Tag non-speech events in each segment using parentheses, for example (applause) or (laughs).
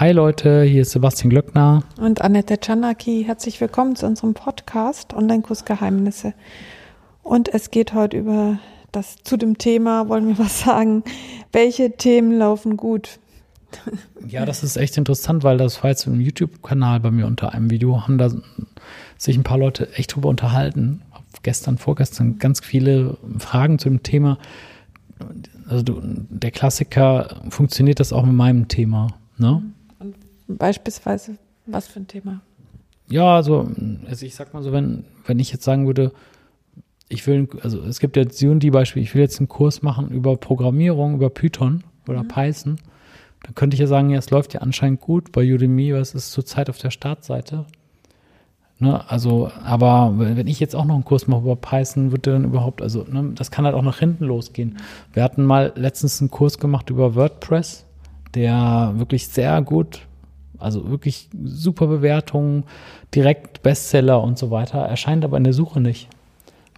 Hi Leute, hier ist Sebastian Glöckner. Und Annette Czanaki. Herzlich willkommen zu unserem Podcast Online-Kurs Geheimnisse. Und es geht heute über das, zu dem Thema, wollen wir was sagen, welche Themen laufen gut? Ja, das ist echt interessant, weil das war jetzt im YouTube-Kanal bei mir unter einem Video, haben da sich ein paar Leute echt drüber unterhalten. Gestern, vorgestern ganz viele Fragen zu dem Thema. Also du, der Klassiker, funktioniert das auch mit meinem Thema? Ne? Beispielsweise, was für ein Thema? Ja, also, also ich sag mal so, wenn, wenn ich jetzt sagen würde, ich will, also es gibt jetzt die Beispiel, ich will jetzt einen Kurs machen über Programmierung, über Python oder mhm. Python, dann könnte ich ja sagen, ja, es läuft ja anscheinend gut bei Udemy, was ist zurzeit auf der Startseite. Ne, also, aber wenn ich jetzt auch noch einen Kurs mache über Python, wird der dann überhaupt, also, ne, das kann halt auch nach hinten losgehen. Wir hatten mal letztens einen Kurs gemacht über WordPress, der wirklich sehr gut, also wirklich super Bewertungen, direkt Bestseller und so weiter, erscheint aber in der Suche nicht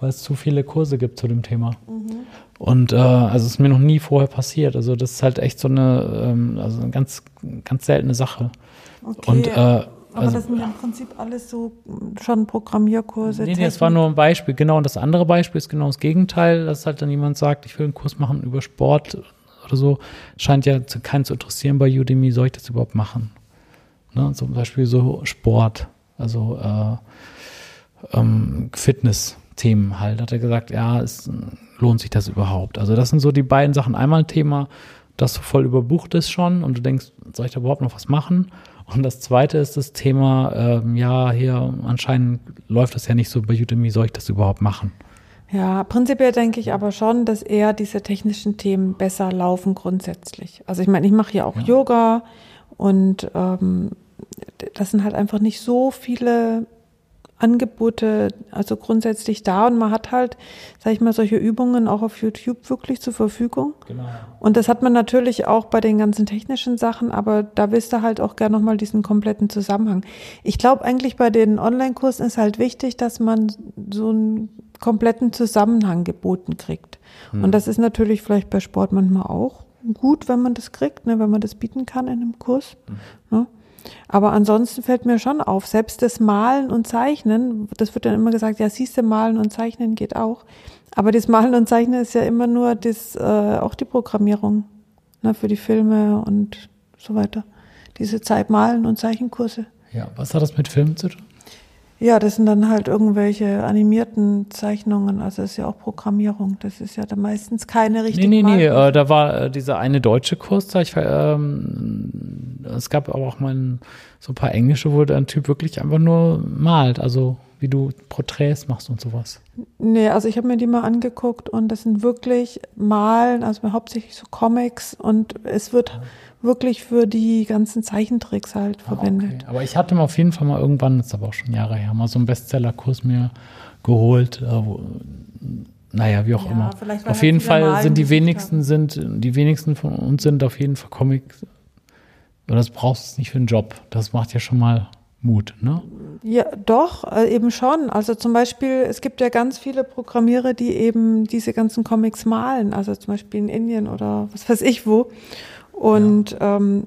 weil es zu viele Kurse gibt zu dem Thema. Mhm. Und äh, also es ist mir noch nie vorher passiert. Also das ist halt echt so eine, ähm, also eine ganz, ganz seltene Sache. Okay. Und, äh, aber also, das sind ja im Prinzip alles so schon Programmierkurse. Nee, nee, das war nur ein Beispiel. Genau, und das andere Beispiel ist genau das Gegenteil, dass halt dann jemand sagt, ich will einen Kurs machen über Sport oder so. Scheint ja keinen zu interessieren bei Udemy, soll ich das überhaupt machen? Ne? Zum Beispiel so Sport, also äh, ähm, Fitness Themen halt. Hat er gesagt, ja, es lohnt sich das überhaupt? Also das sind so die beiden Sachen. Einmal ein Thema, das voll überbucht ist schon und du denkst, soll ich da überhaupt noch was machen? Und das zweite ist das Thema, ähm, ja, hier anscheinend läuft das ja nicht so bei Udemy, soll ich das überhaupt machen? Ja, prinzipiell denke ich aber schon, dass eher diese technischen Themen besser laufen grundsätzlich. Also ich meine, ich mache ja auch ja. Yoga und ähm, das sind halt einfach nicht so viele Angebote, also grundsätzlich da und man hat halt, sag ich mal, solche Übungen auch auf YouTube wirklich zur Verfügung. Genau. Und das hat man natürlich auch bei den ganzen technischen Sachen, aber da wisst ihr halt auch gerne nochmal diesen kompletten Zusammenhang. Ich glaube eigentlich bei den Online-Kursen ist halt wichtig, dass man so einen kompletten Zusammenhang geboten kriegt. Hm. Und das ist natürlich vielleicht bei Sport manchmal auch gut, wenn man das kriegt, ne, wenn man das bieten kann in einem Kurs. Hm. Ne? Aber ansonsten fällt mir schon auf, selbst das Malen und Zeichnen, das wird dann immer gesagt, ja, siehst du, Malen und Zeichnen geht auch. Aber das Malen und Zeichnen ist ja immer nur das, äh, auch die Programmierung ne, für die Filme und so weiter. Diese Zeit Malen und Zeichenkurse. Ja, was hat das mit Filmen zu tun? Ja, das sind dann halt irgendwelche animierten Zeichnungen. Also das ist ja auch Programmierung. Das ist ja dann meistens keine richtige. Nee, nee, nee. Äh, da war äh, dieser eine deutsche Kurs da. Ich, ähm, es gab aber auch mal ein, so ein paar englische, wo der Typ wirklich einfach nur malt. Also wie du Porträts machst und sowas. Nee, also ich habe mir die mal angeguckt und das sind wirklich Malen, also hauptsächlich so Comics und es wird ja wirklich für die ganzen Zeichentricks halt ah, verwendet. Okay. Aber ich hatte mal auf jeden Fall mal irgendwann, das ist aber auch schon Jahre her, mal so einen Bestsellerkurs mir geholt. Äh, wo, naja, wie auch ja, immer. Auf jeden Fall sind die wenigsten sind, die wenigsten von uns sind auf jeden Fall Comics. Oder das brauchst du nicht für einen Job. Das macht ja schon mal Mut, ne? Ja, doch, äh, eben schon. Also zum Beispiel, es gibt ja ganz viele Programmierer, die eben diese ganzen Comics malen. Also zum Beispiel in Indien oder was weiß ich wo. Und, ja. ähm,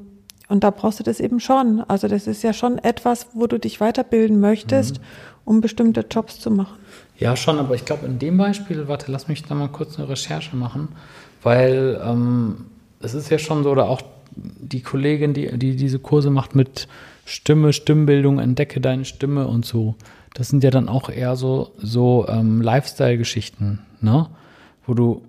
und da brauchst du das eben schon. Also das ist ja schon etwas, wo du dich weiterbilden möchtest, mhm. um bestimmte Jobs zu machen. Ja, schon, aber ich glaube in dem Beispiel, warte, lass mich da mal kurz eine Recherche machen, weil ähm, es ist ja schon so, oder auch die Kollegin, die, die diese Kurse macht mit Stimme, Stimmbildung, entdecke deine Stimme und so. Das sind ja dann auch eher so, so ähm, Lifestyle-Geschichten, ne? Wo du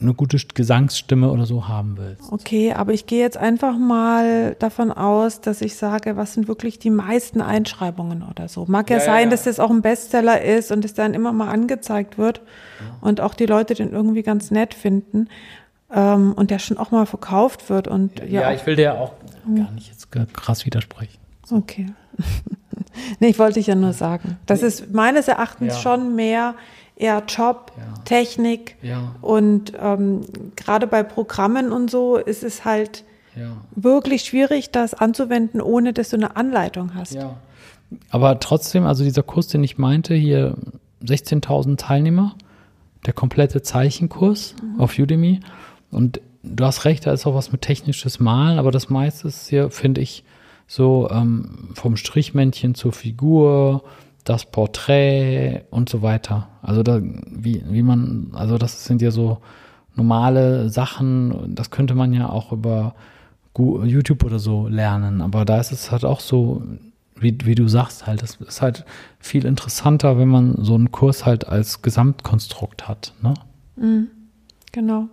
eine gute Gesangsstimme oder so haben willst. Okay, aber ich gehe jetzt einfach mal davon aus, dass ich sage, was sind wirklich die meisten Einschreibungen oder so. Mag ja, ja sein, ja. dass das auch ein Bestseller ist und es dann immer mal angezeigt wird ja. und auch die Leute den irgendwie ganz nett finden ähm, und der schon auch mal verkauft wird. Und, ja, ja ich will dir auch gar nicht jetzt krass widersprechen. Okay. (laughs) nee, ich wollte ich ja nur sagen. Das nee. ist meines Erachtens schon mehr eher Job, ja. Technik ja. und ähm, gerade bei Programmen und so ist es halt ja. wirklich schwierig, das anzuwenden, ohne dass du eine Anleitung hast. Ja. Aber trotzdem, also dieser Kurs, den ich meinte, hier 16.000 Teilnehmer, der komplette Zeichenkurs mhm. auf Udemy und du hast recht, da ist auch was mit technisches Malen, aber das meiste ist hier, finde ich, so ähm, vom Strichmännchen zur Figur, das Porträt und so weiter. Also da, wie, wie man, also das sind ja so normale Sachen, das könnte man ja auch über YouTube oder so lernen, aber da ist es halt auch so, wie, wie du sagst, halt, das ist halt viel interessanter, wenn man so einen Kurs halt als Gesamtkonstrukt hat, ne? Mhm, genau.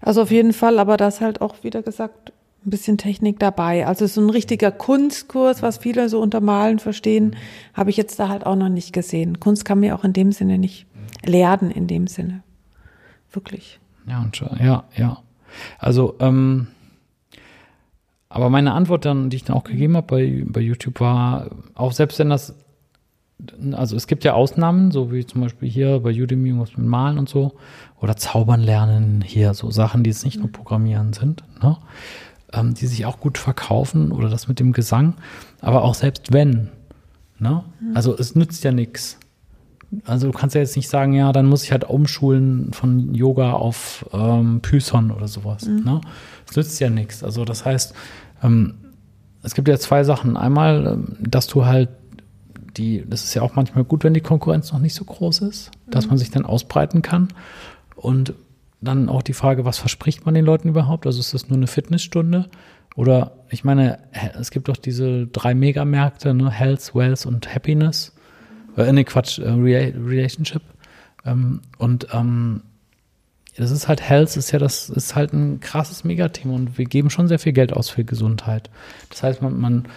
Also auf jeden Fall, aber das halt auch wieder gesagt, ein bisschen Technik dabei. Also so ein richtiger Kunstkurs, was viele so unter Malen verstehen, habe ich jetzt da halt auch noch nicht gesehen. Kunst kann mir auch in dem Sinne nicht lernen, in dem Sinne. Wirklich. Ja, und ja, ja. Also, ähm, aber meine Antwort dann, die ich dann auch gegeben habe bei, bei YouTube, war, auch selbst wenn das, also es gibt ja Ausnahmen, so wie zum Beispiel hier bei Udemy was mit Malen und so, oder Zaubern lernen, hier so Sachen, die jetzt nicht nur Programmieren sind, ne? Ähm, die sich auch gut verkaufen oder das mit dem Gesang, aber auch selbst wenn, ne? Also es nützt ja nichts. Also du kannst ja jetzt nicht sagen, ja, dann muss ich halt umschulen von Yoga auf ähm, Python oder sowas. Mhm. Ne? Das nützt ja nichts. Also das heißt, ähm, es gibt ja zwei Sachen. Einmal, ähm, dass du halt die, das ist ja auch manchmal gut, wenn die Konkurrenz noch nicht so groß ist, mhm. dass man sich dann ausbreiten kann. Und dann auch die Frage, was verspricht man den Leuten überhaupt? Also ist das nur eine Fitnessstunde? Oder ich meine, es gibt doch diese drei Megamärkte, ne? Health, Wealth und Happiness. Äh, nee, Quatsch, äh, Relationship. Ähm, und ähm, das ist halt Health, ist ja das ist halt ein krasses Megathema und wir geben schon sehr viel Geld aus für Gesundheit. Das heißt, man, man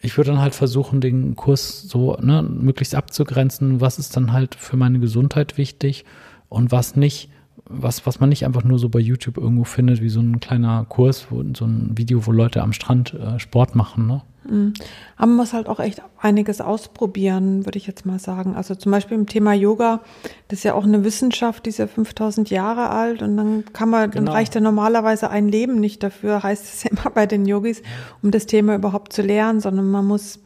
ich würde dann halt versuchen, den Kurs so ne, möglichst abzugrenzen, was ist dann halt für meine Gesundheit wichtig und was nicht was, was man nicht einfach nur so bei YouTube irgendwo findet, wie so ein kleiner Kurs, wo, so ein Video, wo Leute am Strand äh, Sport machen. Ne? Mhm. Aber man muss halt auch echt einiges ausprobieren, würde ich jetzt mal sagen. Also zum Beispiel im Thema Yoga, das ist ja auch eine Wissenschaft, die ist ja 5000 Jahre alt und dann kann man, genau. dann reicht ja normalerweise ein Leben nicht dafür, (laughs) heißt es ja immer bei den Yogis, um das Thema überhaupt zu lernen, sondern man muss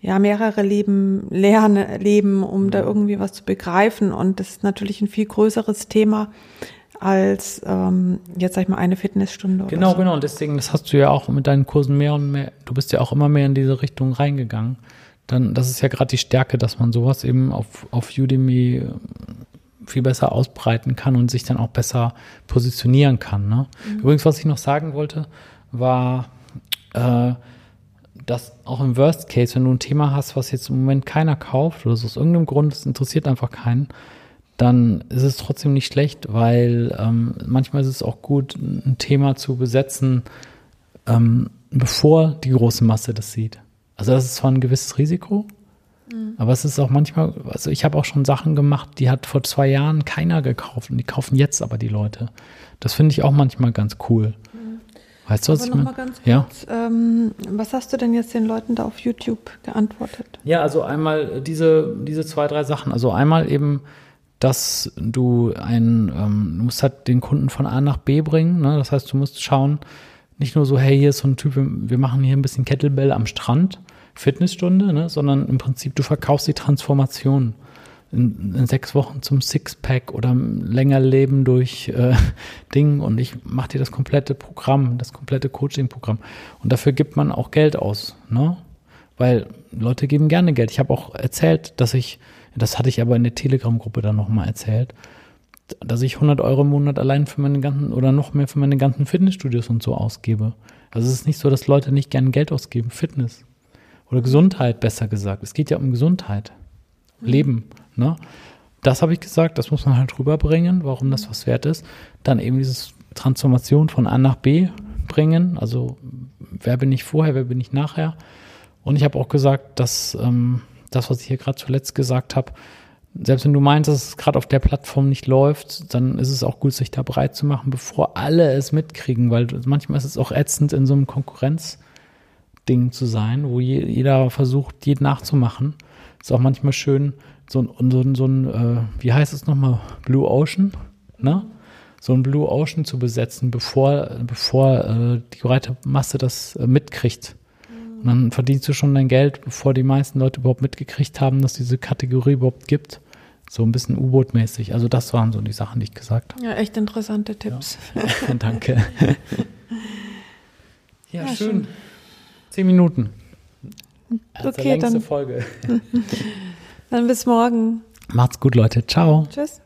ja mehrere Leben lernen, leben, um da mhm. irgendwie was zu begreifen. Und das ist natürlich ein viel größeres Thema als ähm, jetzt sag ich mal eine Fitnessstunde. Genau, so. genau. Und deswegen, das hast du ja auch mit deinen Kursen mehr und mehr. Du bist ja auch immer mehr in diese Richtung reingegangen. Dann, das ist ja gerade die Stärke, dass man sowas eben auf auf Udemy viel besser ausbreiten kann und sich dann auch besser positionieren kann. Ne? Mhm. Übrigens, was ich noch sagen wollte, war äh, dass auch im Worst Case, wenn du ein Thema hast, was jetzt im Moment keiner kauft oder so aus irgendeinem Grund, es interessiert einfach keinen, dann ist es trotzdem nicht schlecht, weil ähm, manchmal ist es auch gut, ein Thema zu besetzen, ähm, bevor die große Masse das sieht. Also das ist zwar ein gewisses Risiko, mhm. aber es ist auch manchmal, also ich habe auch schon Sachen gemacht, die hat vor zwei Jahren keiner gekauft und die kaufen jetzt aber die Leute. Das finde ich auch manchmal ganz cool. Weißt du, was Aber ich meine? Ja. ähm, was hast du denn jetzt den Leuten da auf YouTube geantwortet? Ja, also einmal diese, diese zwei, drei Sachen. Also einmal eben, dass du ein, ähm, du musst halt den Kunden von A nach B bringen. Ne? Das heißt, du musst schauen, nicht nur so, hey, hier ist so ein Typ, wir machen hier ein bisschen Kettlebell am Strand, Fitnessstunde, ne? sondern im Prinzip, du verkaufst die Transformation in, in sechs Wochen zum Sixpack oder länger leben durch äh, (laughs) Ding und ich mache dir das komplette Programm, das komplette Coaching-Programm. Und dafür gibt man auch Geld aus, ne? Weil Leute geben gerne Geld. Ich habe auch erzählt, dass ich, das hatte ich aber in der Telegram-Gruppe dann nochmal erzählt, dass ich 100 Euro im Monat allein für meine ganzen oder noch mehr für meine ganzen Fitnessstudios und so ausgebe. Also es ist nicht so, dass Leute nicht gerne Geld ausgeben. Fitness oder Gesundheit, besser gesagt. Es geht ja um Gesundheit, Leben. Ne? Das habe ich gesagt, das muss man halt rüberbringen, warum das was wert ist. Dann eben dieses Transformation von A nach B bringen, also wer bin ich vorher, wer bin ich nachher. Und ich habe auch gesagt, dass ähm, das, was ich hier gerade zuletzt gesagt habe, selbst wenn du meinst, dass es gerade auf der Plattform nicht läuft, dann ist es auch gut, sich da bereit zu machen, bevor alle es mitkriegen, weil manchmal ist es auch ätzend, in so einem Konkurrenzding zu sein, wo jeder versucht, jeden nachzumachen. Ist auch manchmal schön, so ein, so ein, so ein äh, wie heißt es nochmal, Blue Ocean, ne? So ein Blue Ocean zu besetzen, bevor, bevor äh, die breite Masse das äh, mitkriegt. Und dann verdienst du schon dein Geld, bevor die meisten Leute überhaupt mitgekriegt haben, dass diese Kategorie überhaupt gibt. So ein bisschen U-Boot-mäßig. Also das waren so die Sachen, die ich gesagt habe. Ja, echt interessante Tipps. Ja. (laughs) Danke. (laughs) ja, ja, schön. schön. Zehn Minuten. Das okay, dann, Folge. (laughs) dann bis morgen. Macht's gut, Leute. Ciao. Tschüss.